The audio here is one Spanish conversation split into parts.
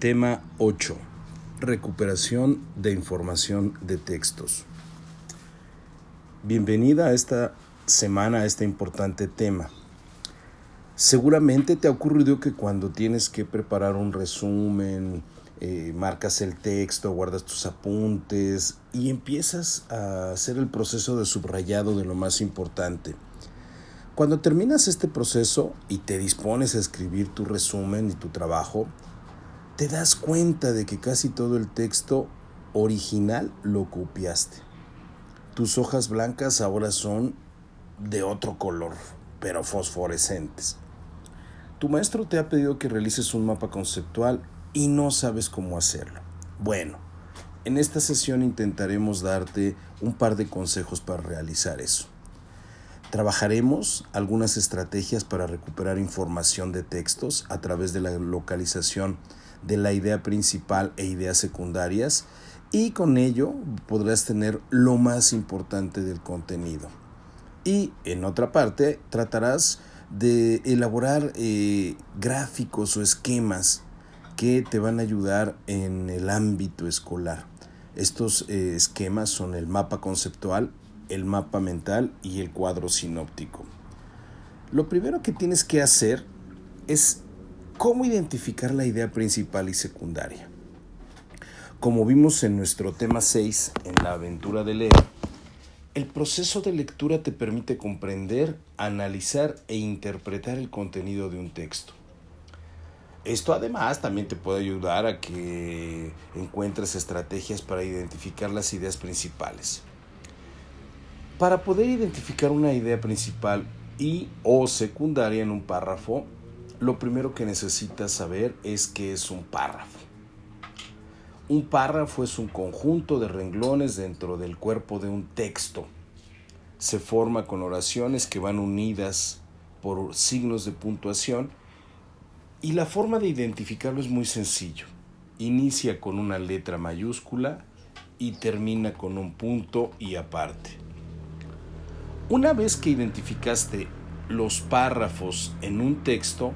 Tema 8. Recuperación de información de textos. Bienvenida a esta semana a este importante tema. Seguramente te ha ocurrido que cuando tienes que preparar un resumen, eh, marcas el texto, guardas tus apuntes y empiezas a hacer el proceso de subrayado de lo más importante. Cuando terminas este proceso y te dispones a escribir tu resumen y tu trabajo, te das cuenta de que casi todo el texto original lo copiaste. Tus hojas blancas ahora son de otro color, pero fosforescentes. Tu maestro te ha pedido que realices un mapa conceptual y no sabes cómo hacerlo. Bueno, en esta sesión intentaremos darte un par de consejos para realizar eso. Trabajaremos algunas estrategias para recuperar información de textos a través de la localización de la idea principal e ideas secundarias y con ello podrás tener lo más importante del contenido. Y en otra parte tratarás de elaborar eh, gráficos o esquemas que te van a ayudar en el ámbito escolar. Estos eh, esquemas son el mapa conceptual, el mapa mental y el cuadro sinóptico. Lo primero que tienes que hacer es cómo identificar la idea principal y secundaria. Como vimos en nuestro tema 6, en la aventura de leer, el proceso de lectura te permite comprender, analizar e interpretar el contenido de un texto. Esto además también te puede ayudar a que encuentres estrategias para identificar las ideas principales. Para poder identificar una idea principal y o secundaria en un párrafo, lo primero que necesitas saber es qué es un párrafo. Un párrafo es un conjunto de renglones dentro del cuerpo de un texto. Se forma con oraciones que van unidas por signos de puntuación y la forma de identificarlo es muy sencillo. Inicia con una letra mayúscula y termina con un punto y aparte. Una vez que identificaste los párrafos en un texto,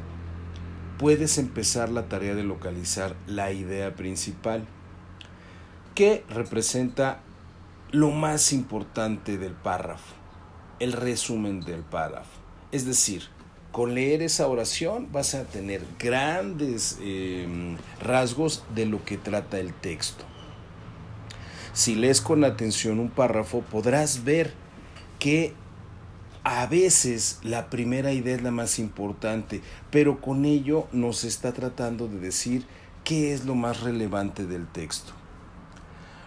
puedes empezar la tarea de localizar la idea principal, que representa lo más importante del párrafo, el resumen del párrafo. Es decir, con leer esa oración vas a tener grandes em, rasgos de lo que trata el texto. Si lees con atención un párrafo, podrás ver que a veces la primera idea es la más importante, pero con ello nos está tratando de decir qué es lo más relevante del texto.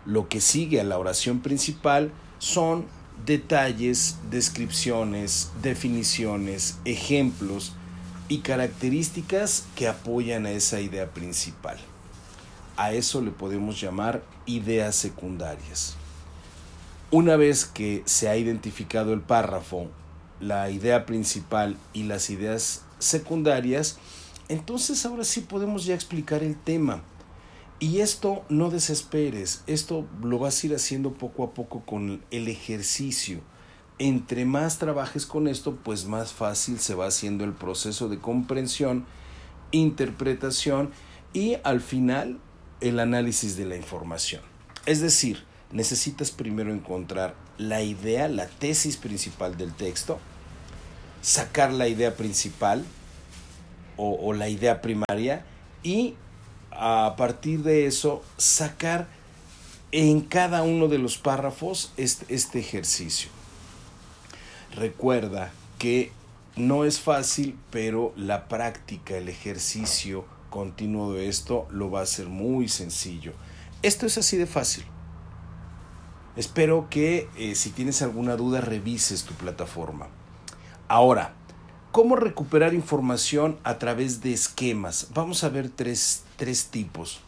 Lo que sigue a la oración principal son detalles, descripciones, definiciones, ejemplos y características que apoyan a esa idea principal. A eso le podemos llamar ideas secundarias. Una vez que se ha identificado el párrafo, la idea principal y las ideas secundarias, entonces ahora sí podemos ya explicar el tema y esto no desesperes, esto lo vas a ir haciendo poco a poco con el ejercicio. Entre más trabajes con esto, pues más fácil se va haciendo el proceso de comprensión, interpretación y al final el análisis de la información. Es decir, necesitas primero encontrar la idea, la tesis principal del texto, sacar la idea principal o, la idea primaria y a partir de eso sacar en cada uno de los párrafos este, este, ejercicio. Recuerda que no es fácil, pero la práctica, el ejercicio continuo de esto lo va a hacer muy sencillo. Esto es así de fácil. Espero que eh, si tienes alguna duda revises tu plataforma. Ahora, ¿Cómo recuperar información a través de esquemas? Vamos a ver tres, tres, tipos.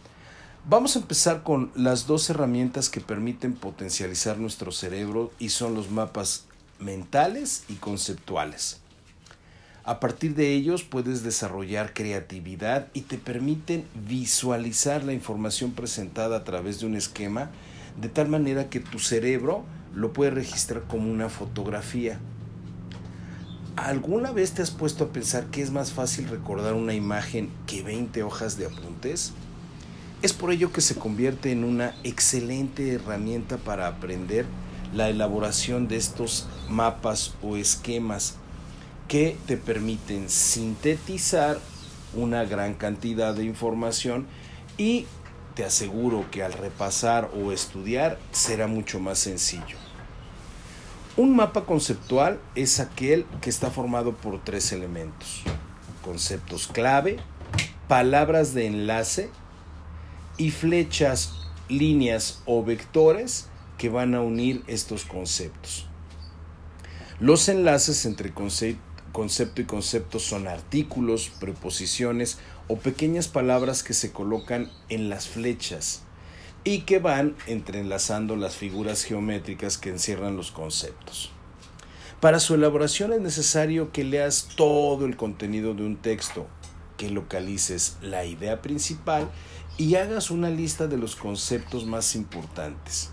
Vamos a empezar con las dos herramientas que permiten potencializar nuestro cerebro y son los mapas mentales y conceptuales. A partir de ellos puedes desarrollar creatividad y te permiten visualizar la información presentada a través de un esquema de tal manera que tu cerebro lo puede registrar como una fotografía ¿Alguna vez te has puesto a pensar que es más fácil recordar una imagen que 20 hojas de apuntes? Es por ello que se convierte en una excelente herramienta para aprender la elaboración de estos mapas o esquemas que te permiten sintetizar una gran cantidad de información y te aseguro que al repasar o estudiar será mucho más sencillo. Un mapa conceptual es aquel que está formado por tres elementos. Conceptos clave, palabras de enlace y flechas, líneas o vectores que van a unir estos conceptos. Los enlaces entre concepto y concepto son artículos, preposiciones o pequeñas palabras que se colocan en las flechas y que van entrelazando las figuras geométricas que encierran los conceptos. Para su elaboración es necesario que leas todo el contenido de un texto, que localices la idea principal y hagas una lista de los conceptos más importantes.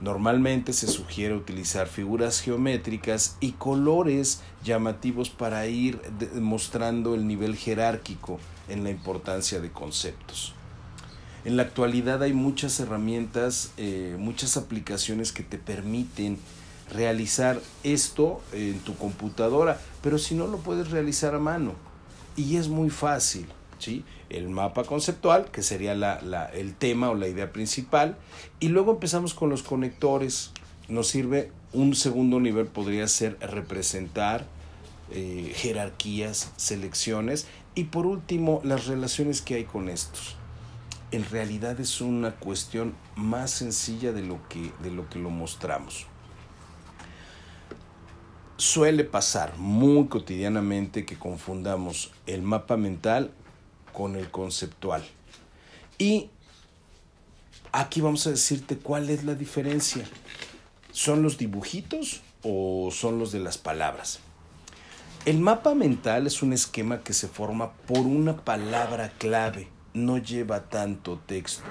Normalmente se sugiere utilizar figuras geométricas y colores llamativos para ir mostrando el nivel jerárquico en la importancia de conceptos. En la actualidad hay muchas herramientas, eh, muchas aplicaciones que te permiten realizar esto en tu computadora, pero si no lo puedes realizar a mano. Y es muy fácil. ¿Sí? El mapa conceptual, que sería el tema o la idea principal, y luego empezamos con los conectores. Nos sirve un segundo nivel, podría ser representar eh, jerarquías, selecciones, y por último, las relaciones que hay con estos en realidad es una cuestión más sencilla de lo que, de lo, que lo mostramos. Suele pasar muy cotidianamente que confundamos el mapa mental con el conceptual. Y aquí vamos a decirte cuál es la diferencia. ¿Son los dibujitos o son los de las palabras? El mapa mental es un esquema que se forma por una palabra clave no lleva tanto texto.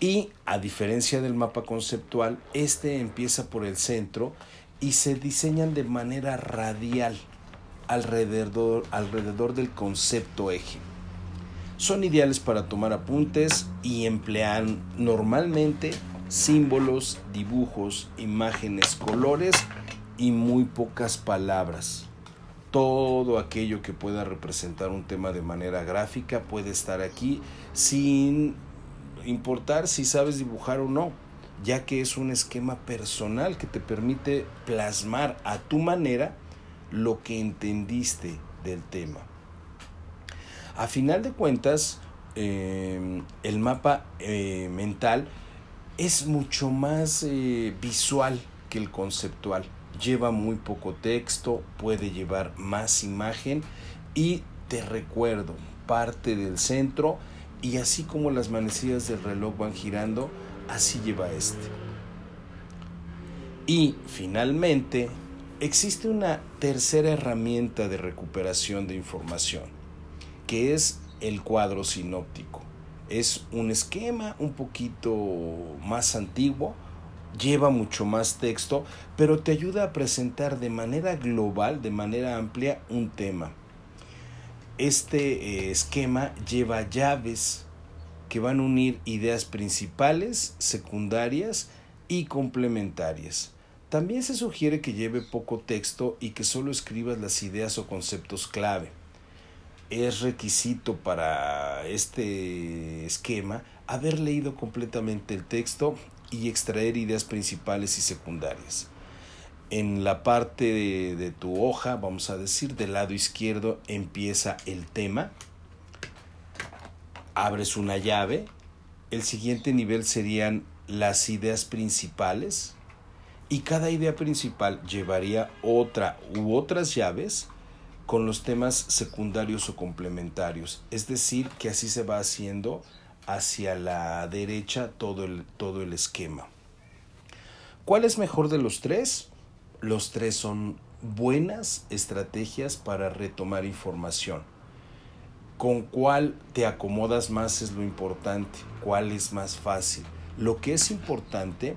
Y a diferencia del mapa conceptual, este empieza por el centro y se diseñan de manera radial alrededor, alrededor del concepto eje. Son ideales para tomar apuntes y emplean normalmente símbolos, dibujos, imágenes, colores y muy pocas palabras todo aquello que pueda representar un tema de manera gráfica puede estar aquí sin importar si sabes dibujar o no, ya que es un esquema personal que te permite plasmar a tu manera lo que entendiste del tema. A final de cuentas, em, el mapa eh, mental es mucho más eh, visual que el conceptual lleva muy poco texto, puede llevar más imagen y te recuerdo, parte del centro y así como las manecillas del reloj van girando, así lleva este. Y finalmente, existe una tercera herramienta de recuperación de información, que es el cuadro sinóptico. Es un esquema un poquito más antiguo, lleva mucho más texto, pero te ayuda a presentar de manera global, de manera amplia, un tema. Este eh, esquema lleva llaves que van a unir ideas principales, secundarias y complementarias. También se sugiere que lleve poco texto y que solo escribas las ideas o conceptos clave. Es requisito para este esquema haber leído completamente el texto y extraer ideas principales y secundarias. En la parte de, tu hoja, vamos a decir, del lado izquierdo empieza el tema. Abres una llave. El siguiente nivel serían las ideas principales. Y cada idea principal llevaría otra u otras llaves con los temas secundarios o complementarios. Es decir, que así se va haciendo hacia la derecha todo el, todo el esquema. ¿Cuál es mejor de los tres? Los tres son buenas estrategias para retomar información. ¿Con cuál te acomodas más es lo importante? ¿Cuál es más fácil? Lo que es importante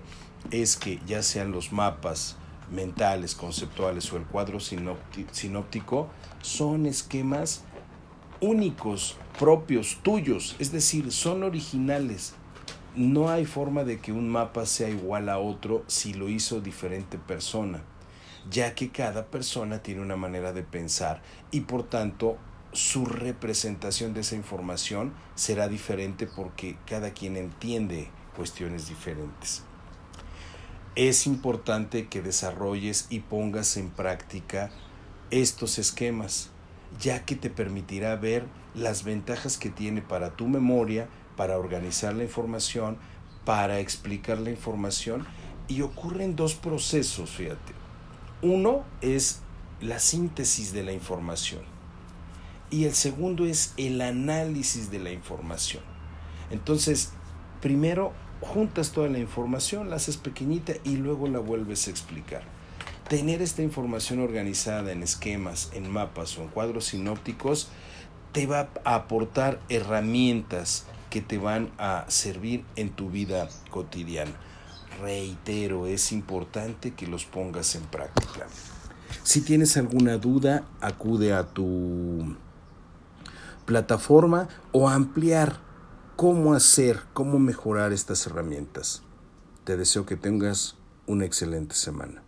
es que ya sean los mapas mentales, conceptuales o el cuadro sinóptico, son esquemas únicos propios, tuyos, es decir, son originales. No hay forma de que un mapa sea igual a otro si lo hizo diferente persona, ya que cada persona tiene una manera de pensar y por tanto su representación de esa información será diferente porque cada quien entiende cuestiones diferentes. Es importante que desarrolles y pongas en práctica estos esquemas, ya que te permitirá ver las ventajas que tiene para tu memoria, para organizar la información, para explicar la información y ocurren dos procesos, fíjate. Uno es la síntesis de la información y el segundo es el análisis de la información. Entonces, primero juntas toda la información, la haces pequeñita y luego la vuelves a explicar. Tener esta información organizada en esquemas, en mapas o en cuadros sinópticos te va a aportar herramientas que te van a servir en tu vida cotidiana. Reitero, es importante que los pongas en práctica. Si tienes alguna duda, acude a tu plataforma o ampliar cómo hacer, cómo mejorar estas herramientas. Te deseo que tengas una excelente semana.